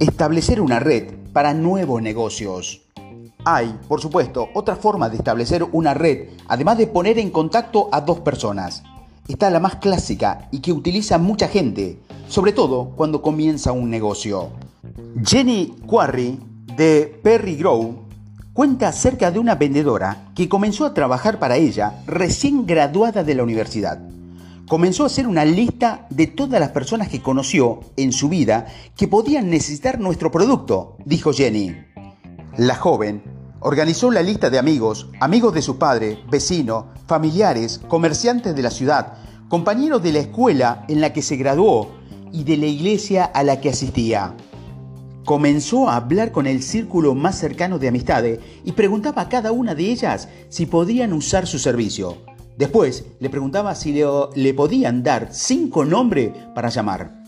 Establecer una red para nuevos negocios. Hay, por supuesto, otra forma de establecer una red, además de poner en contacto a dos personas. Está la más clásica y que utiliza mucha gente, sobre todo cuando comienza un negocio. Jenny Quarry de Perry Grow cuenta acerca de una vendedora que comenzó a trabajar para ella recién graduada de la universidad comenzó a hacer una lista de todas las personas que conoció en su vida que podían necesitar nuestro producto, dijo Jenny. La joven organizó la lista de amigos, amigos de su padre, vecinos, familiares, comerciantes de la ciudad, compañeros de la escuela en la que se graduó y de la iglesia a la que asistía. Comenzó a hablar con el círculo más cercano de amistades y preguntaba a cada una de ellas si podían usar su servicio. Después le preguntaba si le, podían dar cinco nombres para llamar.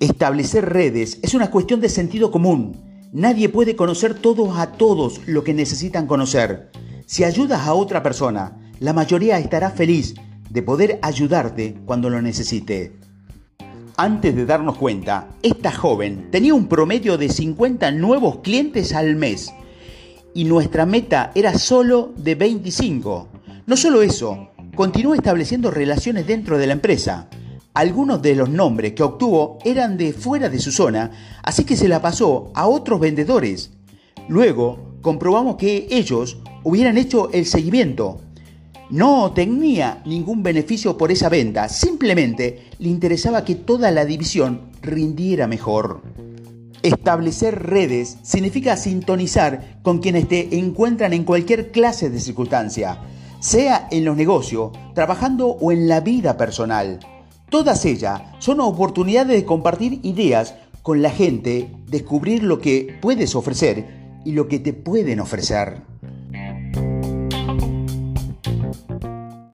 Establecer redes es una cuestión de sentido común. Nadie puede conocer todos a todos lo que necesitan conocer. Si ayudas a otra persona, la mayoría estará feliz de poder ayudarte cuando lo necesite. Antes de darnos cuenta, esta joven tenía un promedio de 50 nuevos clientes al mes y nuestra meta era solo de 25. No solo eso, continuó estableciendo relaciones dentro de la empresa. Algunos de los nombres que obtuvo eran de fuera de su zona, así que se la pasó a otros vendedores. Luego comprobamos que ellos hubieran hecho el seguimiento. No tenía ningún beneficio por esa venta, simplemente le interesaba que toda la división rindiera mejor. Establecer redes significa sintonizar con quienes te encuentran en cualquier clase de circunstancia sea en los negocios, trabajando o en la vida personal. Todas ellas son oportunidades de compartir ideas con la gente, descubrir lo que puedes ofrecer y lo que te pueden ofrecer.